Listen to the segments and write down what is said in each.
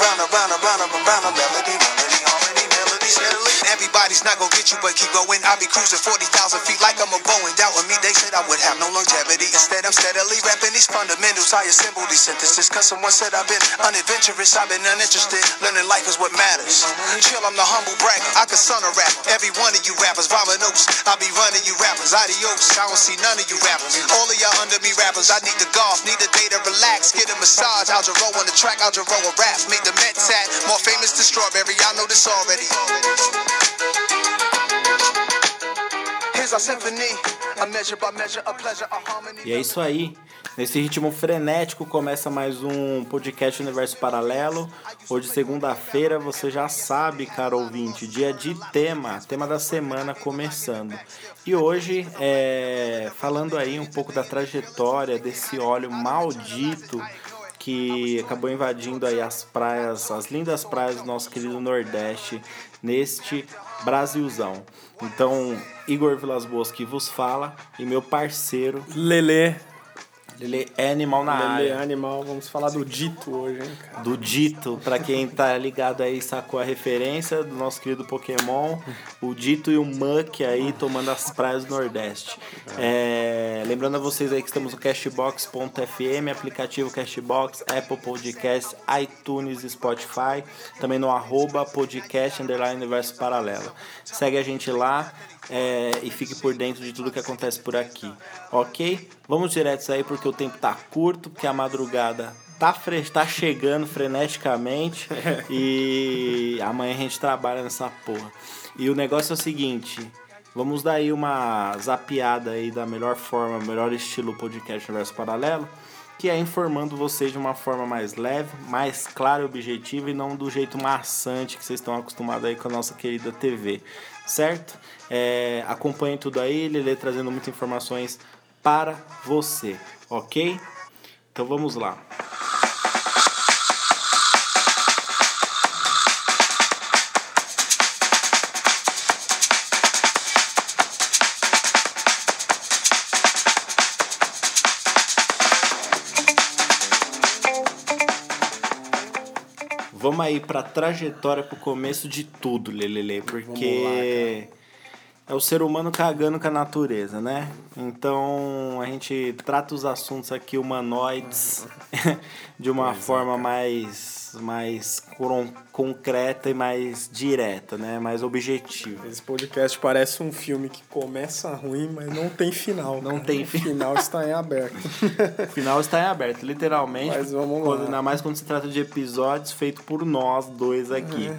round, round, round, round, round, round, round, round, round, round, Everybody's not gonna get you, but keep going. I'll be cruising 40,000 feet like I'm a Boeing. Doubting me, they said I would have no longevity. Instead, I'm steadily rapping these fundamentals. I assemble these sentences. Cause someone said I've been unadventurous, I've been uninterested. Learning life is what matters. Chill, I'm the humble brag. I can son a rap. Every one of you rappers, Vavanos. I'll be running you rappers. Adios. I don't see none of you rappers. All of y'all under me rappers. I need the golf, need a day to relax. Get a massage. I'll roll on the track. I'll roll a rap. Make the Mets hat more famous than strawberry. I know this already. E é isso aí. Nesse ritmo frenético começa mais um podcast Universo Paralelo. Hoje, segunda-feira, você já sabe, caro ouvinte, dia de tema, tema da semana começando. E hoje, é, falando aí um pouco da trajetória desse óleo maldito que acabou invadindo aí as praias, as lindas praias do nosso querido Nordeste, neste Brasilzão. Então, Igor Vilas Boas que vos fala e meu parceiro Lelê. Lele é animal na Lelê área. animal. Vamos falar do dito hoje, hein, cara? Do Dito, pra quem tá ligado aí, sacou a referência do nosso querido Pokémon, o Dito e o Muck aí tomando as praias do Nordeste. É, lembrando a vocês aí que estamos no Cashbox.fm, aplicativo Cashbox, Apple Podcast, iTunes e Spotify, também no arroba podcast underline universo paralelo. Segue a gente lá é, e fique por dentro de tudo que acontece por aqui, ok? Vamos direto aí porque o tempo tá curto, porque a madrugada tá, fre tá chegando freneticamente e amanhã a gente trabalha nessa porra. E o negócio é o seguinte, vamos dar aí uma zapiada aí da melhor forma, melhor estilo podcast Universo Paralelo, que é informando vocês de uma forma mais leve, mais clara e objetiva e não do jeito maçante que vocês estão acostumados aí com a nossa querida TV, certo? É, acompanhe tudo aí, Lele trazendo muitas informações para você, ok? Então vamos lá. Vamos aí pra trajetória, pro começo de tudo, Lelele, porque é o ser humano cagando com a natureza, né? Então a gente trata os assuntos aqui humanoides de uma forma mais, mais con- concreta e mais direta, né? Mais objetiva. Esse podcast parece um filme que começa ruim, mas não tem final. Não cara. tem O fi- final está em aberto. O final está em aberto, literalmente. Mas vamos lá. Ainda mais quando se trata de episódios feitos por nós dois aqui.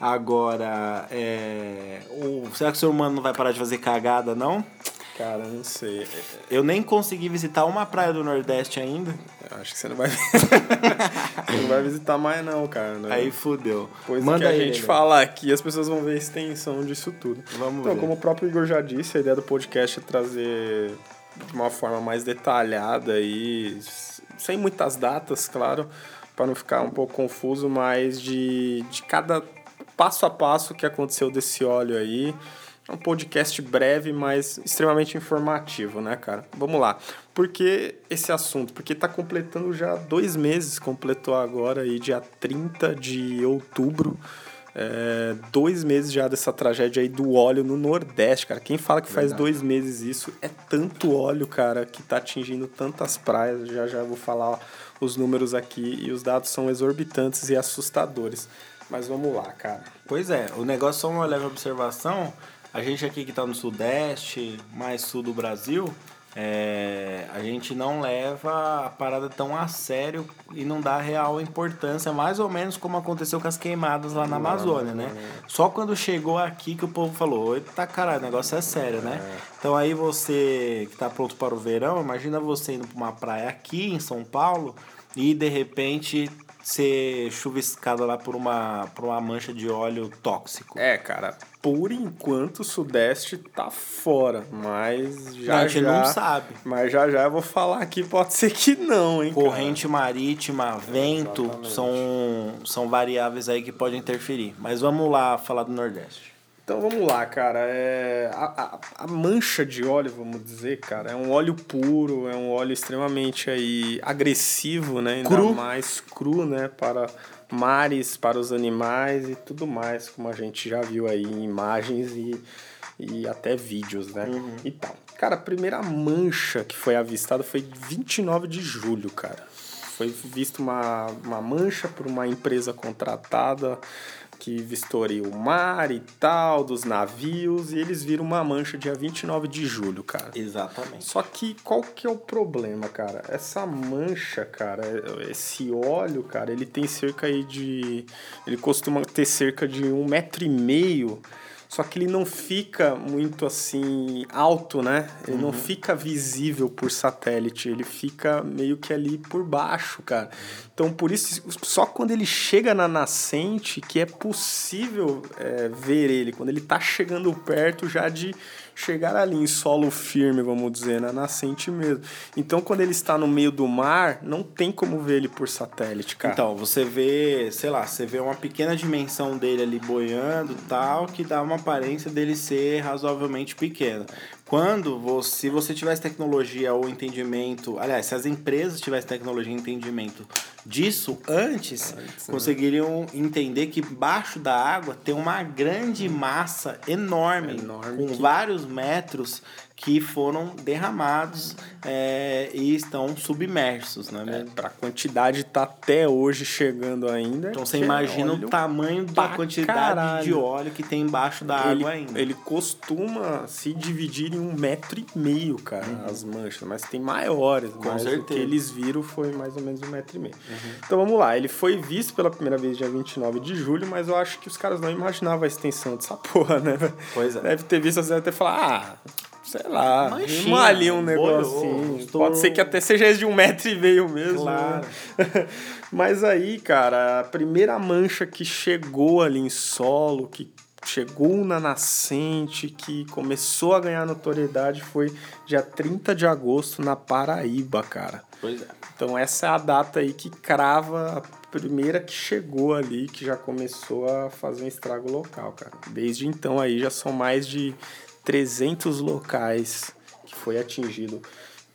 Agora, é, o, será que o ser humano não vai parar de fazer cagada, não? Cara, não sei. Eu nem consegui visitar uma praia do Nordeste ainda. Acho que você não vai Você não vai visitar mais não, cara. né? Aí fudeu. Depois do Manda que a aí, gente Lelê. falar aqui, as pessoas vão ver a extensão disso tudo. Vamos então, ver. como o próprio Igor já disse, a ideia do podcast é trazer de uma forma mais detalhada e sem muitas datas, claro, para não ficar um pouco confuso, mas de, de cada passo a passo que aconteceu desse óleo aí. É um podcast breve, mas extremamente informativo, né, cara? Vamos lá. Por que esse assunto? Porque tá completando já dois meses, completou agora aí, dia 30 de outubro. É, dois meses já dessa tragédia aí do óleo no Nordeste, cara. Quem fala que faz dois meses isso é tanto óleo, cara, que tá atingindo tantas praias. Já já vou falar os números aqui e os dados são exorbitantes e assustadores. Mas vamos lá, cara. Pois é, o negócio só uma leve observação. A gente aqui que tá no Sudeste, mais sul do Brasil, é, a gente não leva a parada tão a sério e não dá real importância, mais ou menos como aconteceu com as queimadas lá na Amazônia, né? Só quando chegou aqui que o povo falou, eita caralho, o negócio é sério, né? Então aí você que tá pronto para o verão, imagina você indo pra uma praia aqui em São Paulo e de repente ser chuviscada lá por uma, por uma mancha de óleo tóxico. É, cara, por enquanto o Sudeste tá fora, mas já Não, a gente já, não sabe. Mas já já eu vou falar aqui, pode ser que não, hein, cara. Corrente marítima, vento, Exatamente. são, são variáveis aí que podem interferir. Mas vamos lá falar do Nordeste. Então vamos lá, cara. É, a, a, a, mancha de óleo, vamos dizer, cara, é um óleo puro, é um óleo extremamente aí agressivo, né? Ainda cru. mais cru, né? Para mares, para os animais e tudo mais, como a gente já viu aí em imagens e, e até vídeos, né? Uhum. E tal. Cara, a primeira mancha que foi avistada foi 29 de julho, cara. Foi vista uma, uma mancha por uma empresa contratada que vistoria o mar e tal, dos navios, e eles viram uma mancha dia 29 de julho, cara. Exatamente. Só que qual que é o problema, cara? Essa mancha, cara, esse óleo, cara, ele tem cerca aí de. Ele costuma ter cerca de um metro e meio só que ele não fica muito assim alto, né? Ele uhum. não fica visível por satélite, ele fica meio que ali por baixo, cara. Então por isso, só quando ele chega na nascente que é possível é, ver ele, quando ele tá chegando perto já de chegar ali em solo firme, vamos dizer, na nascente mesmo. Então, quando ele está no meio do mar, não tem como ver ele por satélite, cara. Então, você vê, sei lá, você vê uma pequena dimensão dele ali boiando tal, que dá uma aparência dele ser razoavelmente pequeno. Quando você, se você tivesse tecnologia ou entendimento, aliás, se as empresas tivessem tecnologia e entendimento disso antes, antes né? conseguiriam né? entender que embaixo da água tem uma grande massa enorme, enorme com que... vários metros que foram derramados é, e estão submersos, né? É, para a quantidade tá até hoje chegando ainda. Então você imagina o tamanho da quantidade caralho. de óleo que tem embaixo da ele, água ainda. Ele costuma se dividir em um metro e meio, cara, uhum. as manchas, mas tem maiores. Com mas certeza. O que eles viram foi mais ou menos um metro e meio. Uhum. Então vamos lá, ele foi visto pela primeira vez dia 29 de julho, mas eu acho que os caras não imaginavam a extensão dessa porra, né? Pois é. Deve ter visto, você deve ter falado, ah sei lá, Manchinha, ali um negocinho. Pode ser que até seja de um metro e meio mesmo. Né? Claro. Né? Mas aí, cara, a primeira mancha que chegou ali em solo, que chegou na nascente, que começou a ganhar notoriedade foi dia 30 de agosto na Paraíba, cara. Pois é. Então essa é a data aí que crava a primeira que chegou ali, que já começou a fazer um estrago local, cara. Desde então aí já são mais de 300 locais que foi atingido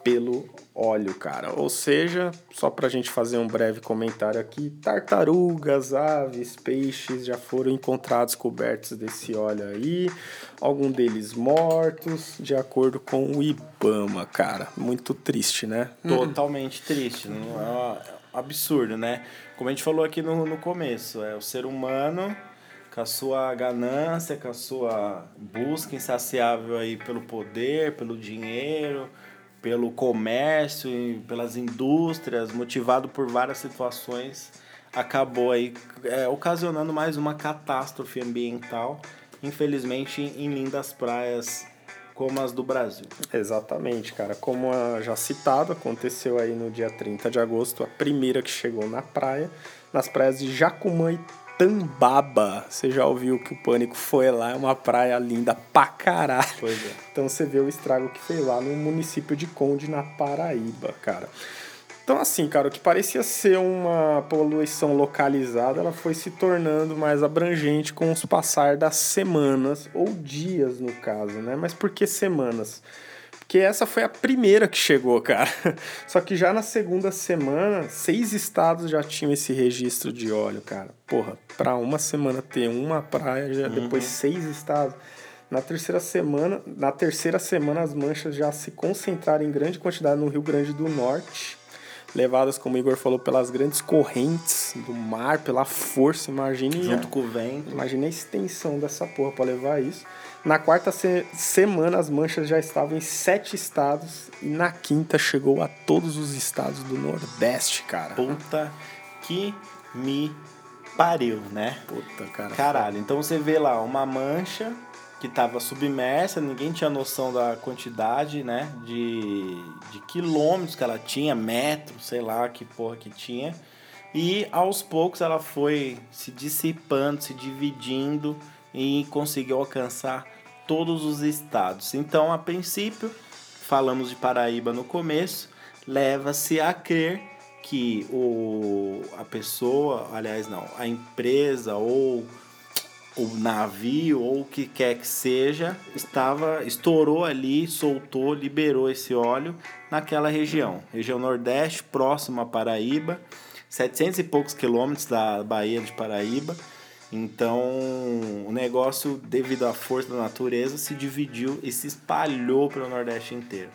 pelo óleo, cara. Ou seja, só para a gente fazer um breve comentário aqui, tartarugas, aves, peixes já foram encontrados cobertos desse óleo aí, algum deles mortos, de acordo com o IBAMA, cara. Muito triste, né? Totalmente triste, não é absurdo, né? Como a gente falou aqui no, no começo, é o ser humano com a sua ganância, com a sua busca insaciável aí pelo poder, pelo dinheiro, pelo comércio, pelas indústrias, motivado por várias situações, acabou aí é, ocasionando mais uma catástrofe ambiental, infelizmente em lindas praias como as do Brasil. Exatamente, cara. Como já citado, aconteceu aí no dia 30 de agosto, a primeira que chegou na praia, nas praias de Jacumã e Tambaba. Você já ouviu que o Pânico foi lá, é uma praia linda pra caralho. É. Então você vê o estrago que fez lá no município de Conde, na Paraíba, cara. Então, assim, cara, o que parecia ser uma poluição localizada, ela foi se tornando mais abrangente com os passar das semanas, ou dias no caso, né? Mas por que semanas? Porque essa foi a primeira que chegou, cara. Só que já na segunda semana, seis estados já tinham esse registro de óleo, cara. Porra, pra uma semana ter uma praia, já uhum. depois seis estados. Na terceira semana, na terceira semana as manchas já se concentraram em grande quantidade no Rio Grande do Norte, levadas, como o Igor falou, pelas grandes correntes do mar, pela força, imagine. Junto com o vento. Imagine a extensão dessa porra para levar isso. Na quarta se semana, as manchas já estavam em sete estados e na quinta chegou a todos os estados do Nordeste, cara. Puta que me pariu, né? Puta, cara. Caralho, então você vê lá uma mancha que estava submersa, ninguém tinha noção da quantidade, né, de, de quilômetros que ela tinha, metros, sei lá que porra que tinha. E aos poucos ela foi se dissipando, se dividindo e conseguiu alcançar todos os estados. Então, a princípio, falamos de Paraíba no começo, leva-se a crer que o, a pessoa, aliás, não, a empresa ou o navio ou o que quer que seja estava estourou ali, soltou, liberou esse óleo naquela região, região Nordeste, próximo a Paraíba, 700 e poucos quilômetros da Baía de Paraíba. Então, o negócio, devido à força da natureza, se dividiu e se espalhou pelo Nordeste inteiro.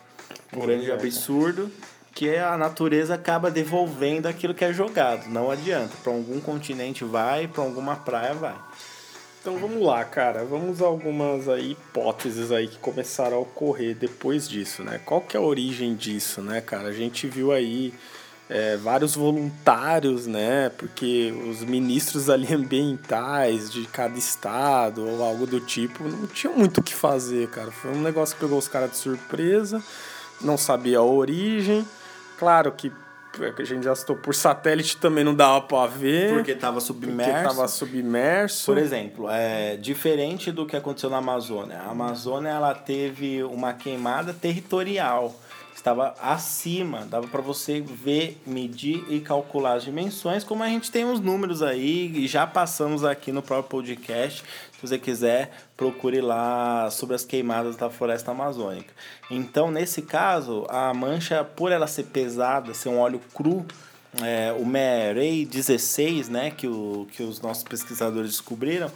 Um grande absurdo que a natureza acaba devolvendo aquilo que é jogado. Não adianta. Para algum continente vai, para alguma praia vai. Então vamos lá, cara. Vamos a algumas aí hipóteses aí que começaram a ocorrer depois disso, né? Qual que é a origem disso, né, cara? A gente viu aí é, vários voluntários, né? Porque os ministros ali ambientais de cada estado ou algo do tipo não tinham muito o que fazer, cara. Foi um negócio que pegou os caras de surpresa, não sabia a origem. Claro que a gente já citou por satélite também não dava para ver. Porque estava submerso. Porque estava submerso. Por exemplo, é diferente do que aconteceu na Amazônia. A Amazônia ela teve uma queimada territorial estava acima, dava para você ver, medir e calcular as dimensões, como a gente tem os números aí e já passamos aqui no próprio podcast. Se você quiser, procure lá sobre as queimadas da floresta amazônica. Então, nesse caso, a mancha, por ela ser pesada, ser um óleo cru, é, o Merey 16, né, que, o, que os nossos pesquisadores descobriram,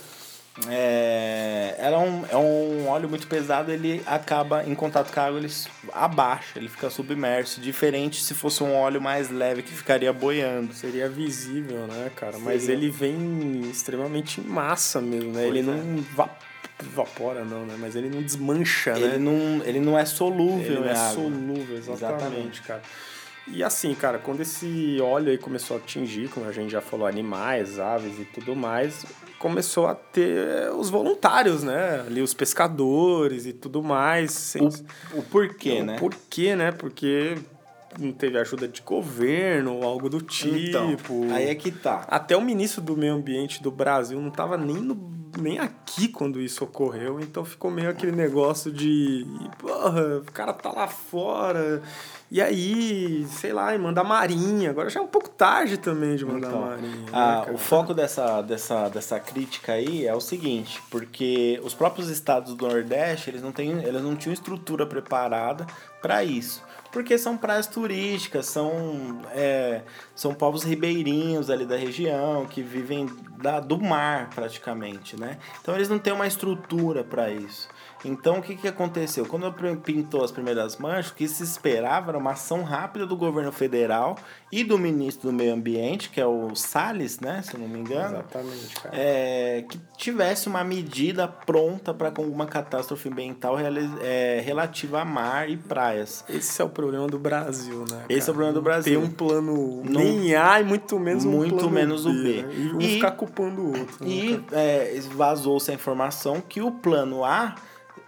é, era um, é um óleo muito pesado, ele acaba em contato com a água, ele abaixa, ele fica submerso. Diferente se fosse um óleo mais leve que ficaria boiando. Seria visível, né, cara? Seria. Mas ele vem extremamente em massa mesmo, né? Pois ele é. não evapora não, né? Mas ele não desmancha, ele né? Não, ele não é solúvel, Ele não é água. solúvel, exatamente, exatamente, cara. E assim, cara, quando esse óleo aí começou a atingir, como a gente já falou, animais, aves e tudo mais, começou a ter os voluntários, né? Ali os pescadores e tudo mais. O, o porquê, o né? O porquê, né? Porque não teve ajuda de governo ou algo do então, tipo. Então, aí é que tá. Até o ministro do Meio Ambiente do Brasil não estava nem, no, nem aqui quando isso ocorreu, então ficou meio aquele negócio de. Porra, o cara tá lá fora e aí, sei lá, manda marinha. Agora já é um pouco tarde também de mandar então, marinha. Ah, né, o foco dessa, dessa, dessa crítica aí é o seguinte, porque os próprios estados do Nordeste, eles não, têm, eles não tinham estrutura preparada para isso. Porque são praias turísticas, são, é, são povos ribeirinhos ali da região, que vivem da, do mar praticamente, né? Então eles não têm uma estrutura para isso. Então, o que, que aconteceu? Quando pintou as primeiras manchas, o que se esperava era uma ação rápida do governo federal e do ministro do Meio Ambiente, que é o Salles, né? Se eu não me engano. Exatamente, cara. É, que tivesse uma medida pronta para alguma catástrofe ambiental é, relativa a mar e praias. Esse é o problema do Brasil, né? Cara? Esse é o problema do Brasil. Tem um plano não, nem A e muito menos um muito plano menos B, o B. Né? E um e, ficar culpando o outro. E né, é, vazou-se a informação que o plano A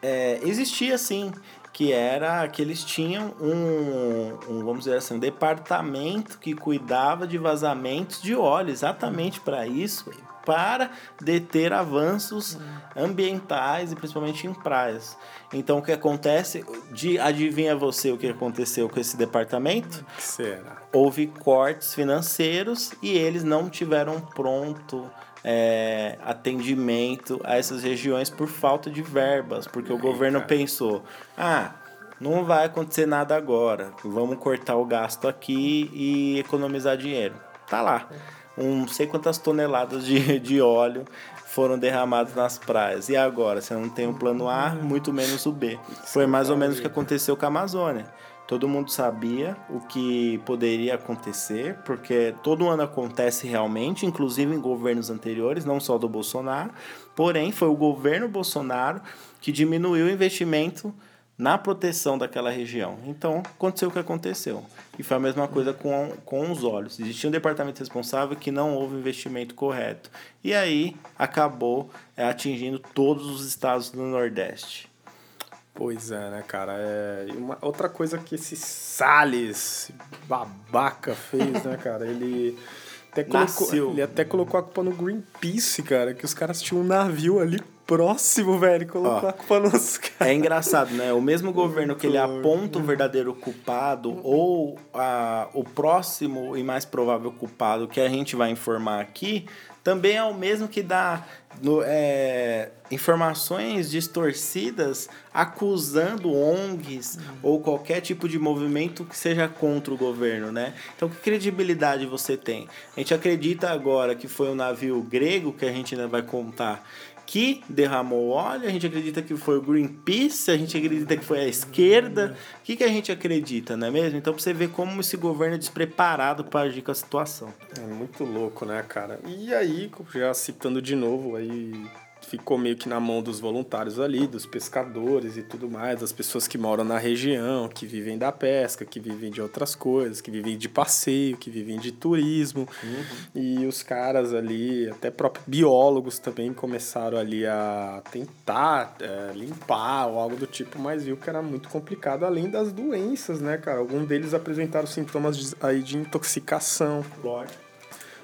é, existia sim, que era que eles tinham um, um, vamos dizer assim, um departamento que cuidava de vazamentos de óleo, exatamente para isso, para deter avanços ambientais e principalmente em praias. Então o que acontece? De, adivinha você o que aconteceu com esse departamento? Que será? Houve cortes financeiros e eles não tiveram pronto é, atendimento a essas regiões por falta de verbas, porque o governo pensou: ah, não vai acontecer nada agora, vamos cortar o gasto aqui e economizar dinheiro. Tá lá, um, não sei quantas toneladas de, de óleo foram derramadas nas praias. E agora? Você não tem o plano A, muito menos o B. Foi mais ou menos o que aconteceu com a Amazônia. Todo mundo sabia o que poderia acontecer, porque todo ano acontece realmente, inclusive em governos anteriores, não só do Bolsonaro. Porém, foi o governo Bolsonaro que diminuiu o investimento na proteção daquela região. Então, aconteceu o que aconteceu. E foi a mesma coisa com, com os olhos. Existia um departamento responsável que não houve investimento correto. E aí acabou é, atingindo todos os estados do Nordeste. Pois é, né, cara? É... Uma, outra coisa que esse Salles babaca fez, né, cara? Ele até colocou, ele até colocou a culpa no Greenpeace, cara, que os caras tinham um navio ali próximo, velho, colocou Ó, a culpa nos caras. É engraçado, né? O mesmo governo que ele aponta o verdadeiro culpado ou a, o próximo e mais provável culpado que a gente vai informar aqui, também é o mesmo que dá no, é, informações distorcidas acusando ONGs ou qualquer tipo de movimento que seja contra o governo, né? Então, que credibilidade você tem? A gente acredita agora que foi um navio grego, que a gente ainda vai contar, que derramou óleo, a gente acredita que foi o Greenpeace, a gente acredita que foi a esquerda. O que, que a gente acredita, não é mesmo? Então, pra você ver como esse governo é despreparado para agir com a situação. É muito louco, né, cara? E aí, já citando de novo, aí ficou meio que na mão dos voluntários ali, dos pescadores e tudo mais, das pessoas que moram na região, que vivem da pesca, que vivem de outras coisas, que vivem de passeio, que vivem de turismo. Uhum. E os caras ali, até próprios biólogos também começaram ali a tentar é, limpar ou algo do tipo, mas viu que era muito complicado, além das doenças, né, cara? Alguns deles apresentaram sintomas de, aí de intoxicação. Lógico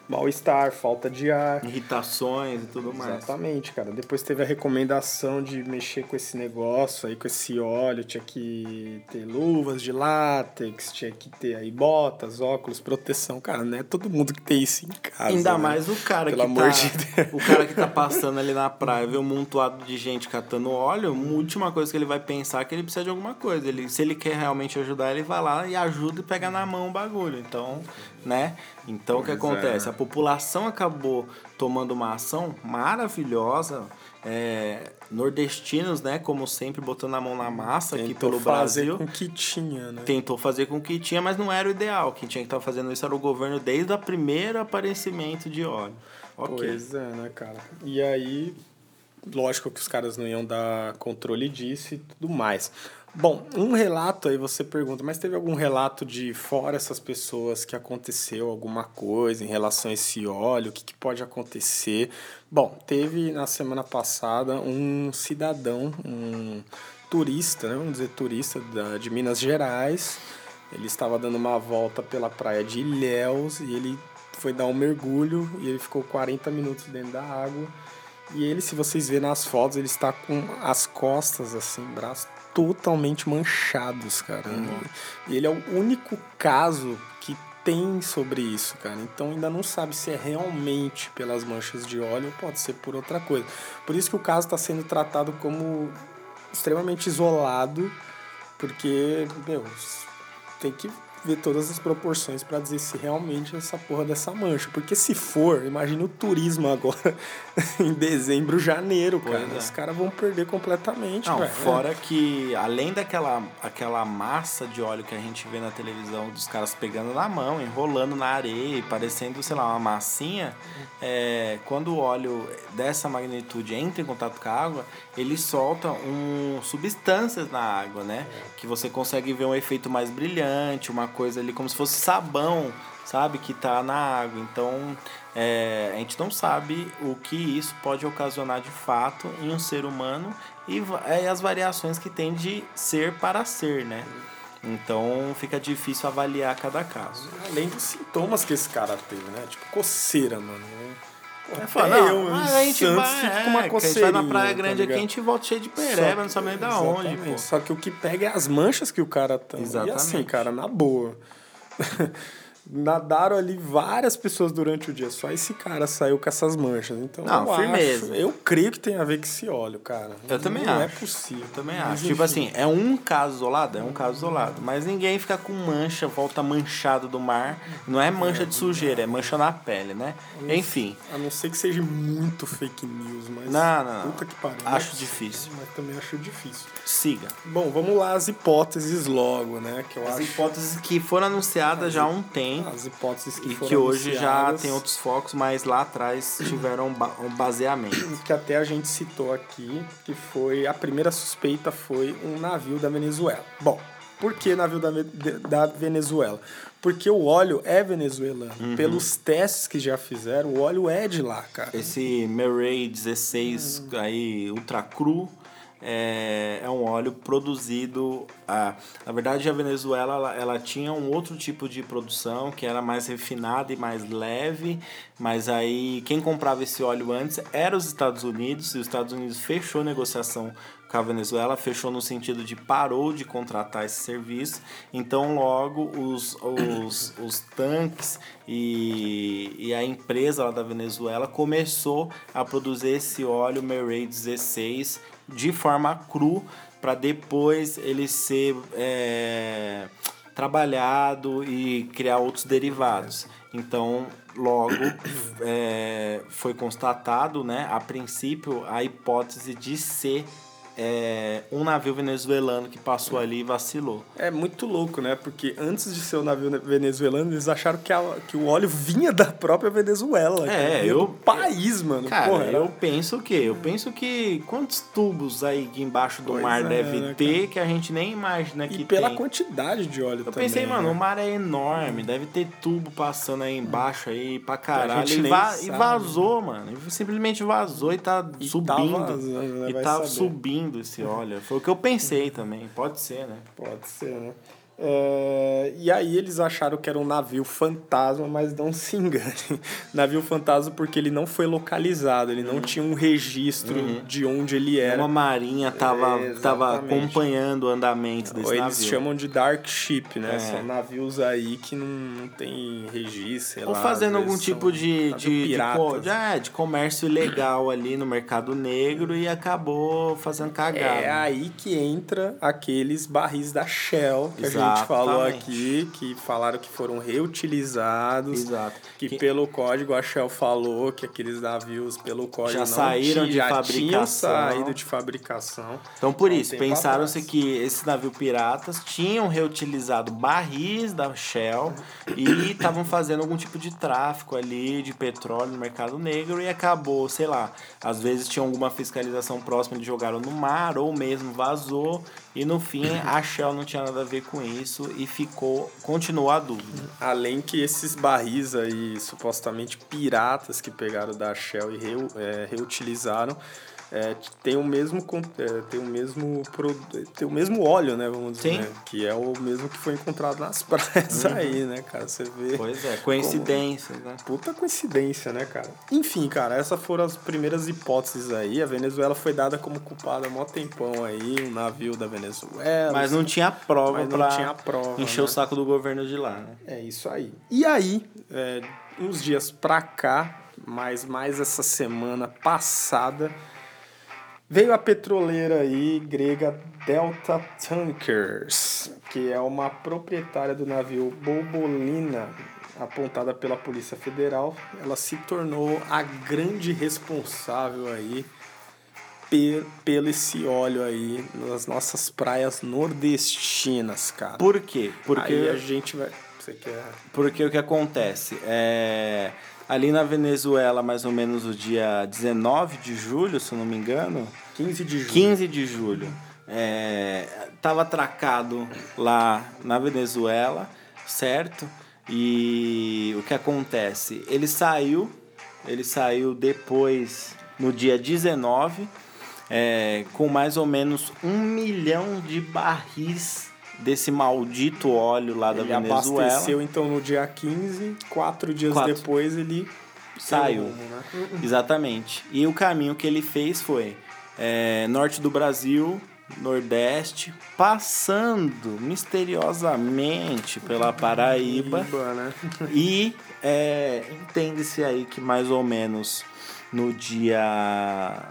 mal-estar, falta de ar. Irritações e tudo mais. Exatamente, cara. Depois teve a recomendação de mexer com esse negócio aí, com esse óleo. Tinha que ter luvas de látex, tinha que ter aí botas, óculos, proteção. Cara, não é todo mundo que tem isso em casa. Ainda né? mais o cara Pelo que tá, de o cara que tá passando ali na praia, vê um montuado de gente catando óleo, a última coisa que ele vai pensar é que ele precisa de alguma coisa. Ele, se ele quer realmente ajudar, ele vai lá e ajuda e pega na mão o bagulho. Então, né? Então pois o que acontece? É. A população acabou tomando uma ação maravilhosa. É, nordestinos, né, como sempre, botando a mão na massa Tentou aqui pelo Brasil. Tentou fazer com que tinha, né? Tentou fazer com que tinha, mas não era o ideal. Quem tinha que estar fazendo isso era o governo desde o primeiro aparecimento de óleo. Okay. Pois é, né, cara? E aí, lógico que os caras não iam dar controle disso e tudo mais. Bom, um relato aí você pergunta, mas teve algum relato de fora essas pessoas que aconteceu alguma coisa em relação a esse óleo? O que, que pode acontecer? Bom, teve na semana passada um cidadão, um turista, né, vamos dizer turista da, de Minas Gerais. Ele estava dando uma volta pela praia de Ilhéus e ele foi dar um mergulho e ele ficou 40 minutos dentro da água. E ele, se vocês verem nas fotos, ele está com as costas assim, braço totalmente manchados, cara. Uhum. E ele é o único caso que tem sobre isso, cara. Então ainda não sabe se é realmente pelas manchas de óleo ou pode ser por outra coisa. Por isso que o caso está sendo tratado como extremamente isolado, porque, meu, tem que ver todas as proporções para dizer se realmente essa porra dessa mancha. Porque se for, imagina o turismo agora em dezembro, janeiro, cara. É. Os caras vão perder completamente. Não, fora que além daquela aquela massa de óleo que a gente vê na televisão dos caras pegando na mão, enrolando na areia, parecendo, sei lá, uma massinha, é, quando o óleo dessa magnitude entra em contato com a água, ele solta um, substâncias na água, né? Que você consegue ver um efeito mais brilhante, uma coisa ali como se fosse sabão, sabe? Que tá na água. Então, é, a gente não sabe o que isso pode ocasionar de fato em um ser humano e é, as variações que tem de ser para ser, né? Então fica difícil avaliar cada caso. Além dos sintomas que esse cara teve, né? Tipo coceira, mano. É, não, eu, a gente vai, com uma é, coceirinha, a gente vai na Praia tá Grande tá aqui, a gente volta cheio de pereba, não sabe nem da onde, pô. Só que o que pega é as manchas que o cara tem. Exatamente. E assim, cara, na boa. nadaram ali várias pessoas durante o dia. Só esse cara saiu com essas manchas. Então, não, eu firmeza. Acho, eu creio que tem a ver com esse óleo, cara. Eu não, também não acho. é possível. Eu também mas, acho. Tipo assim, é um caso isolado? É um caso isolado. Mas ninguém fica com mancha, volta manchado do mar. Não é mancha de sujeira, é mancha na pele, né? Enfim. A não ser que seja muito fake news, mas. Não, não. Puta que pariu. Acho difícil. Mas também acho difícil. Siga. Bom, vamos lá, as hipóteses logo, né? Que eu as acho... hipóteses que foram anunciadas já há um tempo. As hipóteses que e que hoje já tem outros focos, mas lá atrás tiveram um baseamento. Que até a gente citou aqui, que foi a primeira suspeita foi um navio da Venezuela. Bom, por que navio da, da Venezuela? Porque o óleo é venezuelano. Uhum. Pelos testes que já fizeram, o óleo é de lá, cara. Esse Murray 16 uhum. aí, ultra cru, é, é um óleo produzido. A, na verdade, a Venezuela ela, ela tinha um outro tipo de produção que era mais refinada e mais leve, mas aí quem comprava esse óleo antes era os Estados Unidos, e os Estados Unidos fechou negociação com a Venezuela, fechou no sentido de parou de contratar esse serviço, então logo os, os, os tanques e, e a empresa lá da Venezuela começou a produzir esse óleo Meray 16 de forma cru para depois ele ser é, trabalhado e criar outros derivados. Então, logo é, foi constatado, né, a princípio, a hipótese de ser é, um navio venezuelano que passou ali e vacilou. É muito louco, né? Porque antes de ser o um navio venezuelano, eles acharam que, a, que o óleo vinha da própria Venezuela. É, eu. Do país, mano. Cara, Porra, eu penso o quê? Eu penso que quantos tubos aí embaixo do Pois mar é, deve né, ter que a gente nem imagina que E pela tem. quantidade de óleo Eu também. pensei, mano, né? o mar é enorme, deve ter tubo passando aí embaixo aí pra caralho. gente E, nem va- e sabe. vazou, mano. E Simplesmente vazou e tá E tá subindo. vazando, né? e tá saber. Subindo esse óleo. Foi o que eu pensei também. Pode ser, né? Pode ser, né? É, e aí eles acharam que era um navio fantasma, mas não se engane. navio fantasma porque ele não foi localizado, ele não tinha um registro de onde ele era. Uma marinha tava, É, tava acompanhando o andamento desse Ou eles navio. chamam de dark ship, né? É. São navios aí que não, não tem registro, Ou lá, fazendo algum tipo de, de, de, de, é, de comércio ilegal ali no mercado negro e acabou fazendo cagada. É aí que entra aqueles barris da Shell que a gente falou Exatamente. aqui, que falaram que foram reutilizados. Exato. Que, Que- pelo código a Shell falou que aqueles navios, pelo código, Já saíram de já fabricação. saído de fabricação. Então, por isso, pensaram-se que esses navios piratas tinham reutilizado barris da Shell e estavam fazendo algum tipo de tráfico ali de petróleo no mercado negro e acabou, sei lá, às vezes tinha alguma fiscalização próxima de jogaram no mar ou mesmo vazou e no fim a Shell não tinha nada a ver com isso e ficou, continuou a dúvida. Além que esses barris aí, supostamente piratas que pegaram da Shell e reu- é, reutilizaram, é, tem o mesmo é, tem o mesmo tem o mesmo óleo, né, vamos dizer, né, que é o mesmo que foi encontrado nas praias aí, né, cara, você vê. Pois é, coincidências, né? Puta coincidência, né, cara? Enfim, cara, essas foram as primeiras hipóteses aí. A Venezuela foi dada como culpada há mó tempão aí, um navio da Venezuela. Mas não tinha prova Mas não pra tinha prova, encher né? o saco do governo de lá, né? É isso aí. E aí, é, uns dias pra cá, mas mais essa semana passada, veio a petroleira aí grega Delta Tankers, que é uma proprietária do navio Bobolina, apontada pela Polícia Federal. Ela se tornou a grande responsável aí pe- pelo esse óleo aí nas nossas praias nordestinas, cara. Por quê? Porque Aí a gente vai. Você quer. Porque o que acontece? É, ali na Venezuela, mais ou menos o dia 19 de julho, se eu não me engano, 15 de julho. 15 de julho, é, tava atracado lá na Venezuela, certo? E o que acontece? Ele saiu, ele saiu depois, no dia 19, é, com mais ou menos um milhão de barris desse maldito óleo lá da Ele Venezuela. abasteceu então no dia 15, quatro dias Quatro. depois ele Saiu. rumo, né? Exatamente. E o caminho que ele fez foi é, norte do Brasil, nordeste, passando misteriosamente pela Paraíba. Paraíba, né? E é, entende-se aí que mais ou menos no dia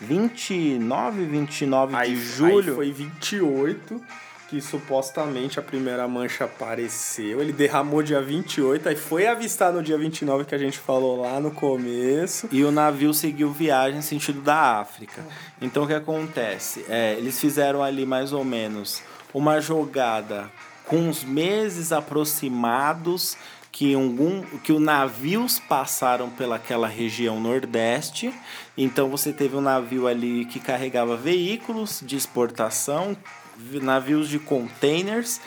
29, 29 Aí, de julho. aí foi 28 que supostamente a primeira mancha apareceu. Ele derramou dia 28, aí foi avistar no dia 29 que a gente falou lá no começo. E o navio seguiu viagem sentido da África. Então o que acontece? É, eles fizeram ali mais ou menos uma jogada com uns meses aproximados que, algum, que os navios passaram pelaquela região nordeste. Então você teve um navio ali que carregava veículos de exportação, navios de containers.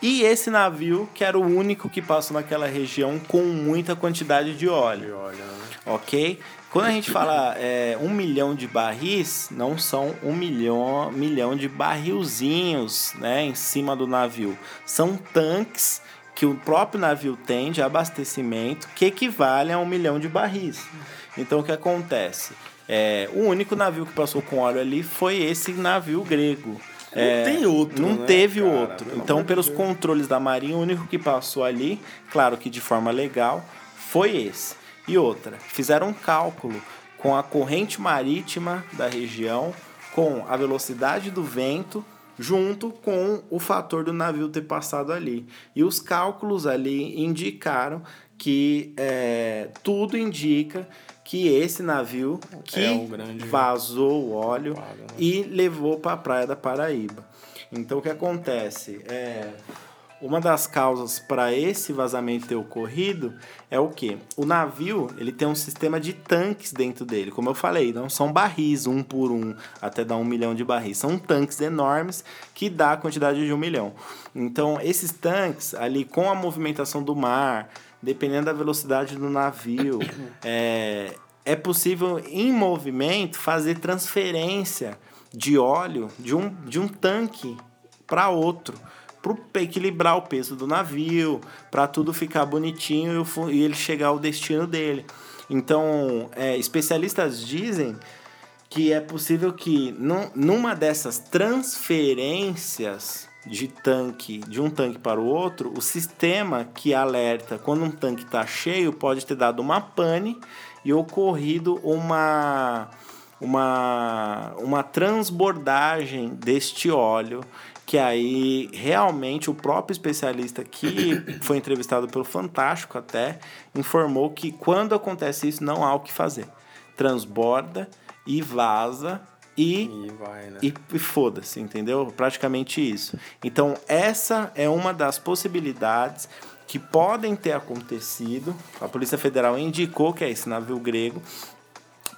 E esse navio que era o único que passou naquela região com muita quantidade de óleo né? ok? Quando a gente fala é, um milhão de barris, não são um milhão, milhão de barrilzinhos né, em cima do navio. São tanques que o próprio navio tem de abastecimento que equivalem a um milhão de barris. Então o que acontece? É, o único navio que passou com óleo ali foi esse navio grego. Não tem outro, Não né, teve cara? outro. Pelo Então, pelos Deus. controles da Marinha, o único que passou ali, claro que de forma legal, foi esse. E outra, fizeram um cálculo com a corrente marítima da região, com a velocidade do vento, junto com o fator do navio ter passado ali. E os cálculos ali indicaram que é, tudo indica que esse navio que É um grande vazou o óleo né? e levou para a praia da Paraíba. Então o que acontece? É, uma das causas para esse vazamento ter ocorrido é o que? O navio ele tem um sistema de tanques dentro dele. Como eu falei, não são barris um por um, até dar um milhão de barris. São tanques enormes que dá a quantidade de um milhão. Então esses tanques ali com a movimentação do mar, dependendo da velocidade do navio, é, é possível em movimento fazer transferência de óleo de um, de um tanque para outro, para equilibrar o peso do navio, para tudo ficar bonitinho e, ele chegar ao destino dele. Então, é, especialistas dizem que é possível que num- numa dessas transferências de tanque de um tanque para o outro, o sistema que alerta quando um tanque está cheio pode ter dado uma pane e ocorrido uma uma uma transbordagem deste óleo que aí realmente o próprio especialista que foi entrevistado pelo Fantástico até informou que quando acontece isso não há o que fazer. Transborda e vaza e E né? e foda-se, entendeu? Praticamente isso. Então, essa é uma das possibilidades que podem ter acontecido. A Polícia Federal indicou que é esse navio grego.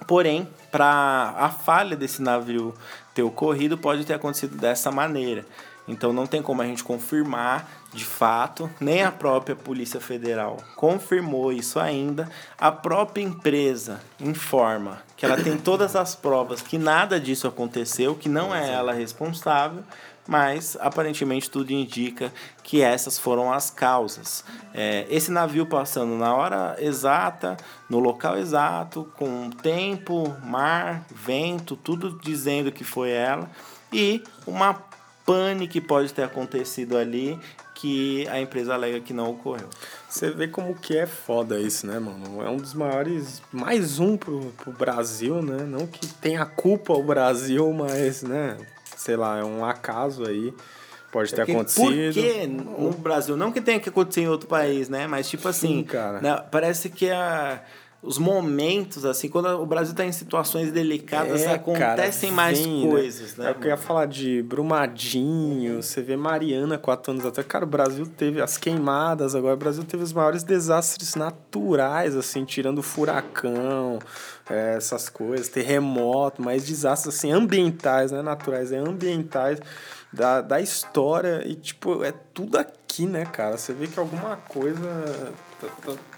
Porém, para a falha desse navio ter ocorrido, pode ter acontecido dessa maneira. Então não tem como a gente confirmar de fato, nem a própria Polícia Federal confirmou isso ainda. A própria empresa informa que ela tem todas as provas que nada disso aconteceu, que não é ela responsável, mas aparentemente tudo indica que essas foram as causas. É, esse navio passando na hora exata, no local exato, com tempo, mar, vento, tudo dizendo que foi ela, e uma pane que pode ter acontecido ali que a empresa alega que não ocorreu. Você vê como que é foda isso, né, mano? É um dos maiores. Mais um pro, pro Brasil, né? Não que tenha culpa o Brasil, mas, né? Sei lá, é um acaso aí. Pode ter Porque- acontecido. Por que no Brasil? Não que tenha que acontecer em outro país, né? Mas tipo assim, Sim, cara. né, parece que a, os momentos, assim, quando o Brasil tá em situações delicadas, É, acontecem cara, mais vem, coisas, né? É que eu ia falar de Brumadinho, você vê Mariana quatro anos atrás. Cara, o Brasil teve as queimadas, agora o Brasil teve os maiores desastres naturais, assim, tirando furacão, é, essas coisas, terremoto, mas desastres, assim, ambientais, não é naturais, é ambientais da, da história. E, tipo, é tudo aqui, né, cara? Você vê que alguma coisa. tá- tá-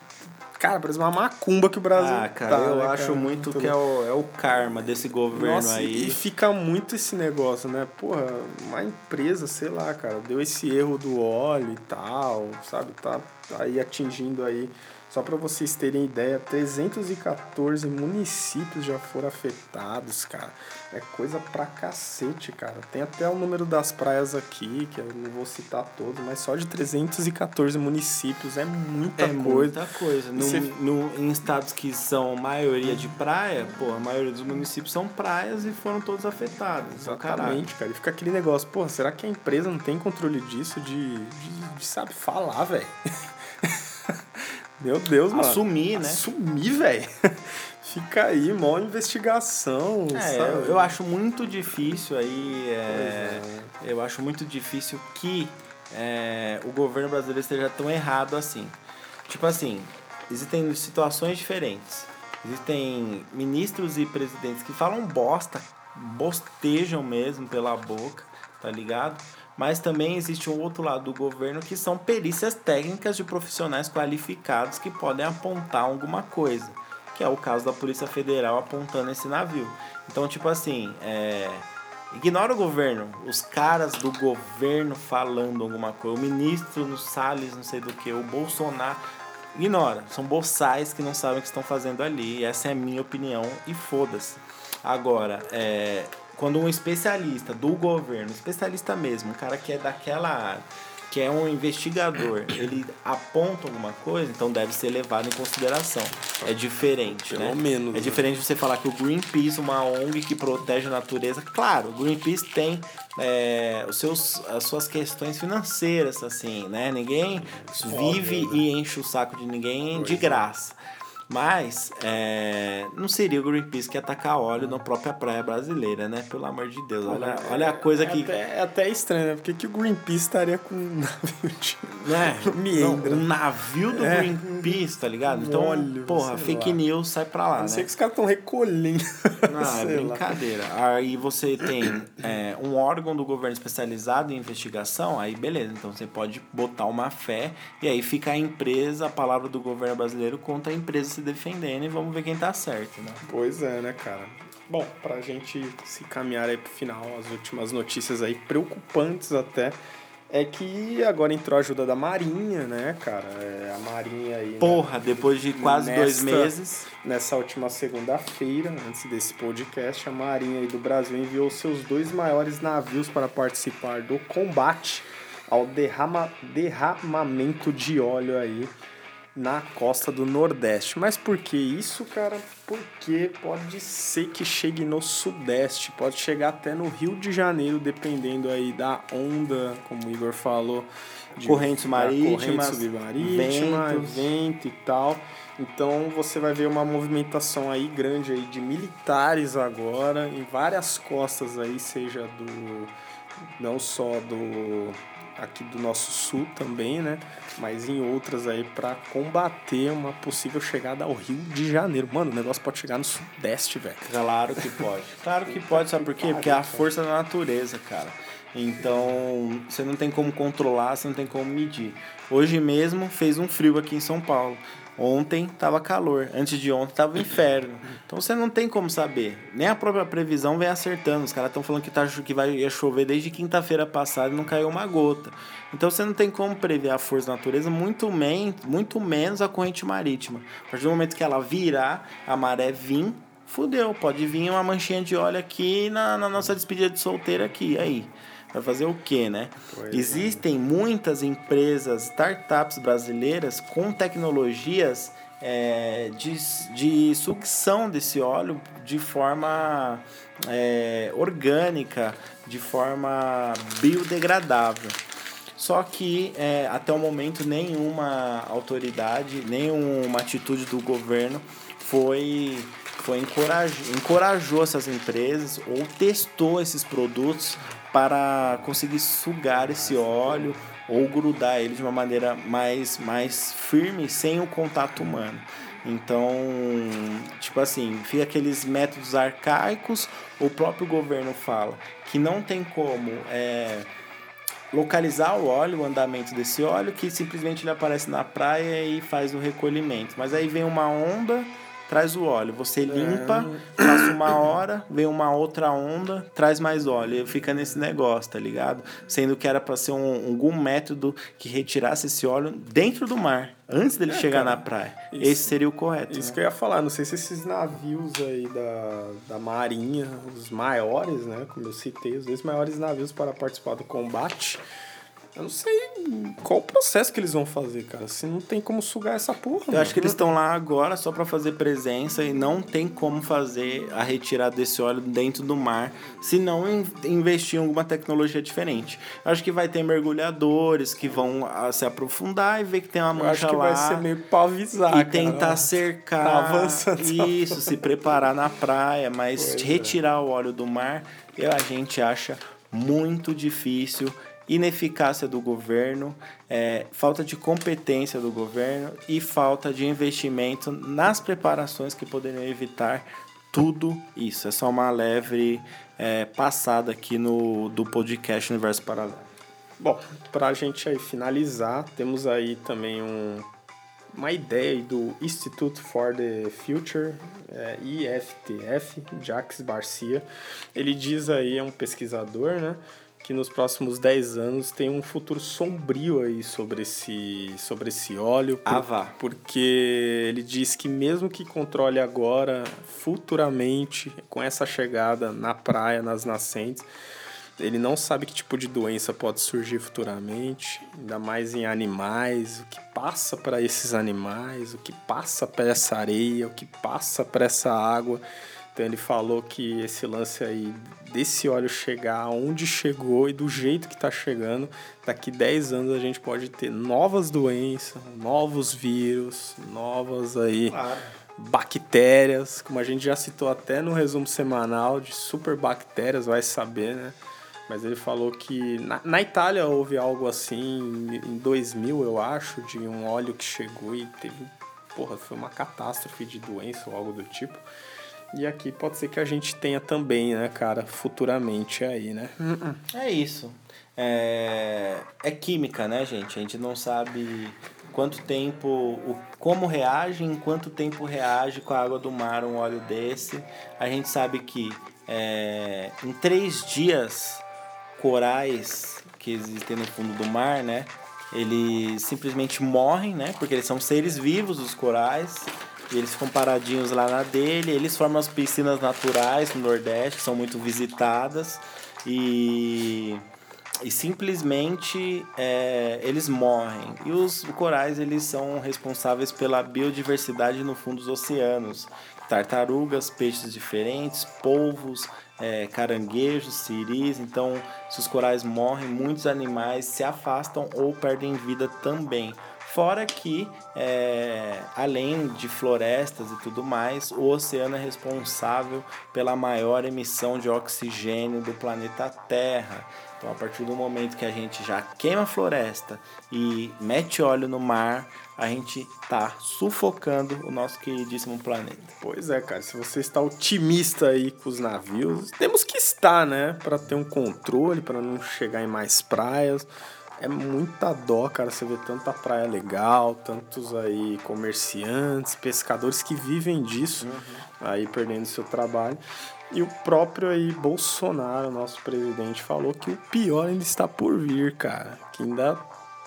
Cara, parece uma macumba que o Brasil Ah, cara, tá, eu né, acho cara? muito Tudo. que é o, é o karma desse governo Nossa, aí. e fica muito esse negócio, né? Porra, uma empresa, sei lá, cara, deu esse erro do óleo e tal, sabe? Tá aí atingindo aí, só para vocês terem ideia, 314 municípios já foram afetados, cara. É coisa pra cacete, cara. Tem até o número das praias aqui, que eu não vou citar todos, mas só de 314 municípios é muita É coisa. muita coisa. No, Você- no- em estados que são maioria de praia, pô, a maioria dos municípios são praias e foram todos afetados. Exatamente, cara. E fica aquele negócio, pô, será que a empresa não tem controle disso de, de, de, sabe, falar, velho? Meu Deus, mano. Assumir, né? Assumir, velho. Fica aí, mó investigação, É, eu, eu acho muito difícil aí. é, Pois Eu acho muito difícil que é, o governo brasileiro esteja tão errado assim. Tipo assim, existem situações diferentes. Existem ministros e presidentes que falam bosta, bostejam mesmo pela boca, tá ligado? Mas também existe um outro lado do governo que são perícias técnicas de profissionais qualificados que podem apontar alguma coisa. Que é o caso da Polícia Federal apontando esse navio. Então, tipo assim, é, ignora o governo, os caras do governo falando alguma coisa, o ministro no Salles, não sei do que, o Bolsonaro. Ignora. São boçais que não sabem o que estão fazendo ali. Essa é a minha opinião e foda-se. Agora, é, quando um especialista do governo, especialista mesmo, um cara que é daquela área, que é um investigador, ele aponta alguma coisa, então deve ser levado em consideração. É diferente, Pelo né? menos, É né? diferente você falar que o Greenpeace, uma ONG que protege a natureza, claro, o Greenpeace tem é, os seus, as suas questões financeiras, assim, né? Ninguém vive né? e enche o saco de ninguém de é. Mas é, não seria o Greenpeace que ia atacar óleo na própria praia brasileira, né? Pelo amor de Deus. Olha, olha a coisa é que. Até, é até estranho, né? Por que, o Greenpeace estaria com um navio de... né? Entra. um navio do É. Greenpeace, tá ligado? Então, Óleo, porra, sei fake lá. news sai pra lá, Não sei né? que os caras estão recolhendo. Não, é Sei lá. brincadeira. Aí você tem é, um órgão do governo especializado em investigação, aí beleza. Então você pode botar uma fé e aí fica a empresa, a palavra do governo brasileiro contra a empresa se defendendo e vamos ver quem tá certo, né? Pois é, né, cara? Bom, pra gente se caminhar aí pro final, as últimas notícias aí, preocupantes até, é que agora entrou a ajuda da Marinha, né, cara? É, a Marinha aí. né, Porra, depois de quase dois Nesta- meses. Nessa última segunda-feira, antes desse podcast, a Marinha aí do Brasil enviou seus dois maiores navios para participar do combate ao derrama, derramamento de óleo aí na costa do Nordeste. Mas por que isso, cara? Porque pode ser que chegue no Sudeste, pode chegar até no Rio de Janeiro, dependendo aí da onda, como o Igor falou. de- Correntes marítimas, corrente submarítima, vento e tal. Então você vai ver uma movimentação aí grande aí de militares agora em várias costas aí, seja do não só do aqui do nosso sul também, né? Mas em outras aí para combater uma possível chegada ao Rio de Janeiro. Mano, o negócio pode chegar no sudeste, velho. Claro que pode. Claro que pode, sabe por quê? Porque é a força da natureza, cara. Então, você não tem como controlar, você não tem como medir. Hoje mesmo fez um frio aqui em São Paulo. Ontem tava calor, antes de ontem tava inferno. Então você não tem como saber. Nem a própria previsão vem acertando. Os caras estão falando que, tá, que vai ia chover desde quinta-feira passada e não caiu uma gota. Então você não tem como prever a força da natureza, muito, men muito menos a corrente marítima. A partir do momento que ela virar, a maré vir, fudeu. Pode vir uma manchinha de óleo aqui na, na nossa despedida de solteiro aqui. Aí. Vai fazer o quê, né? Pois é. Existem muitas empresas, startups brasileiras com tecnologias é, de, de sucção desse óleo de forma é, orgânica, de forma biodegradável. Só que é, até o momento nenhuma autoridade, nenhuma atitude do governo foi, foi encoraj, encorajou essas empresas ou testou esses produtos para conseguir sugar esse óleo ou grudar ele de uma maneira mais, mais firme sem o contato humano. Então, tipo assim, fica aqueles métodos arcaicos, o próprio governo fala que não tem como é, localizar o óleo, o andamento desse óleo, que simplesmente ele aparece na praia e faz o recolhimento. Mas aí vem uma onda, traz o óleo. Você limpa, passa uma hora, vem uma outra onda, traz mais óleo. E fica nesse negócio, tá ligado? Sendo que era para ser um, algum método que retirasse esse óleo dentro do mar, antes dele chegar cara, na praia. isso- Esse seria o correto. Isso né? que eu ia falar, não sei se esses navios aí da, da Marinha, os maiores, né? Como eu citei, os dois maiores navios para participar do combate. Eu não sei qual o processo que eles vão fazer, cara. Se não tem como sugar essa porra. Eu acho que eles estão lá agora só para fazer presença e não tem como fazer a retirada desse óleo dentro do mar se não in- investir em alguma tecnologia diferente. Eu acho que vai ter mergulhadores que vão ah, se aprofundar e ver que tem uma Eu acho mancha que lá vai ser meio pra avisar, e cara. tentar cercar Tá avançando isso, se preparar na praia, mas Pois é. retirar o óleo do mar, eu, a gente acha muito difícil. Ineficácia do governo, é, falta de competência do governo e falta de investimento nas preparações que poderiam evitar tudo isso. É só uma leve é, passada aqui no do podcast Universo Paralelo. Bom, pra gente aí finalizar, temos aí também um, uma ideia do Institute for the Future, é, IFTF, Jacques Barcia. Ele diz aí, é um pesquisador, né? Que nos próximos 10 anos tem um futuro sombrio aí sobre esse, sobre esse óleo. Ah, vá. Porque ele diz que mesmo que controle agora, futuramente, com essa chegada na praia, nas nascentes, ele não sabe que tipo de doença pode surgir futuramente, ainda mais em animais, o que passa para esses animais, o que passa para essa areia, o que passa para essa água. Então ele falou que esse lance aí desse óleo chegar aonde chegou e do jeito que está chegando, daqui 10 anos a gente pode ter novas doenças, novos vírus, novas aí Claro. bactérias, como a gente já citou até no resumo semanal de superbactérias, vai saber, né? Mas ele falou que na, na Itália houve algo assim em 2000, eu acho, de um óleo que chegou e teve, porra, foi uma catástrofe de doença ou algo do tipo. E aqui pode ser que a gente tenha também, né, cara, futuramente aí, né? É isso. É, é química, né, gente? A gente não sabe quanto tempo, o, como reage, em quanto tempo reage com a água do mar um óleo desse. A gente sabe que é, em três dias, corais que existem no fundo do mar, né? Eles simplesmente morrem, né? Porque eles são seres vivos, os corais. E eles ficam paradinhos lá na dele. Eles formam as piscinas naturais no Nordeste, que são muito visitadas. E, e simplesmente é, eles morrem. E os corais eles são responsáveis pela biodiversidade no fundo dos oceanos. Tartarugas, peixes diferentes, polvos, é, caranguejos, siris. Então, se os corais morrem, muitos animais se afastam ou perdem vida também. Fora que, é, além de florestas e tudo mais, o oceano é responsável pela maior emissão de oxigênio do planeta Terra. Então, a partir do momento que a gente já queima a floresta e mete óleo no mar, a gente tá sufocando o nosso queridíssimo planeta. Pois é, cara, se você está otimista aí com os navios, temos que estar, né, Pra ter um controle, pra não chegar em mais praias. É muita dó, cara, você vê tanta praia legal, tantos aí comerciantes, pescadores que vivem disso, aí perdendo seu trabalho. E o próprio aí Bolsonaro, nosso presidente, falou que o pior ainda está por vir, cara. Que ainda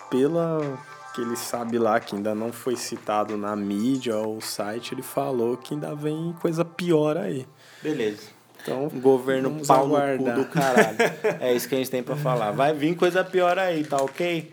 pela que ele sabe lá que ainda não foi citado na mídia ou site, ele falou que ainda vem coisa pior aí. Beleza. Então, Governo pau no cu do caralho. É isso que a gente tem pra falar. Vai vir coisa pior aí, tá ok?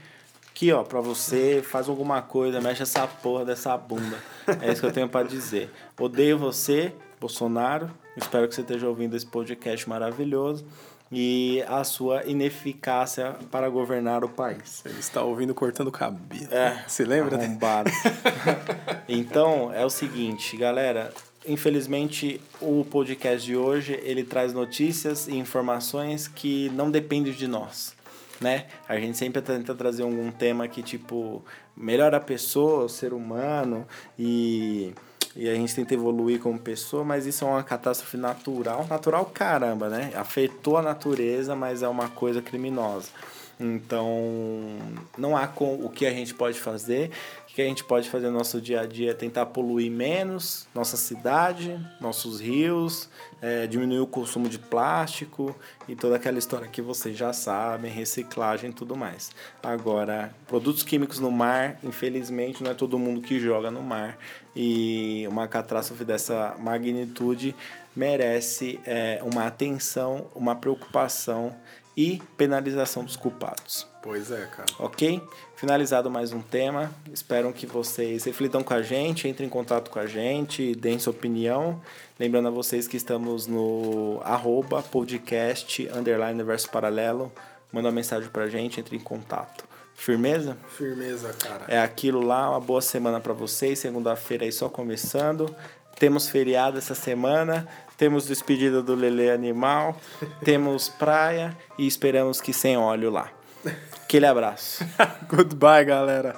Aqui, ó, pra você, faz alguma coisa, mexe essa porra dessa bunda. É isso que eu tenho pra dizer. Odeio você, Bolsonaro. Espero que você esteja ouvindo esse podcast maravilhoso. E a sua ineficácia para governar o país. Ele está ouvindo cortando cabelo. É. Se lembra? né? Arrombado. então, é o seguinte, galera. Infelizmente, o podcast de hoje, ele traz notícias e informações que não dependem de nós, né? A gente sempre tenta trazer algum tema que, tipo, melhora a pessoa, o ser humano e... E a gente tenta evoluir como pessoa, mas isso é uma catástrofe natural. Natural, caramba, né? Afetou a natureza, mas é uma coisa criminosa. Então, não há com o que a gente pode fazer. Que a gente pode fazer no nosso dia a dia é tentar poluir menos nossa cidade, nossos rios, é, diminuir o consumo de plástico e toda aquela história que vocês já sabem, reciclagem e tudo mais. Agora, produtos químicos no mar, infelizmente, não é todo mundo que joga no mar. E uma catástrofe dessa magnitude merece é, uma atenção, uma preocupação e penalização dos culpados. Pois é, cara. Ok? Finalizado mais um tema. Espero que vocês reflitam com a gente, entrem em contato com a gente, deem sua opinião. Lembrando a vocês que estamos no arroba podcast underline verso paralelo. Manda uma mensagem pra gente, entre em contato. Firmeza? Firmeza, cara. É aquilo lá, uma boa semana para vocês. Segunda-feira aí só começando. Temos feriado essa semana, temos despedida do Lele Animal, temos praia e esperamos que sem óleo lá. Aquele abraço. Goodbye, galera.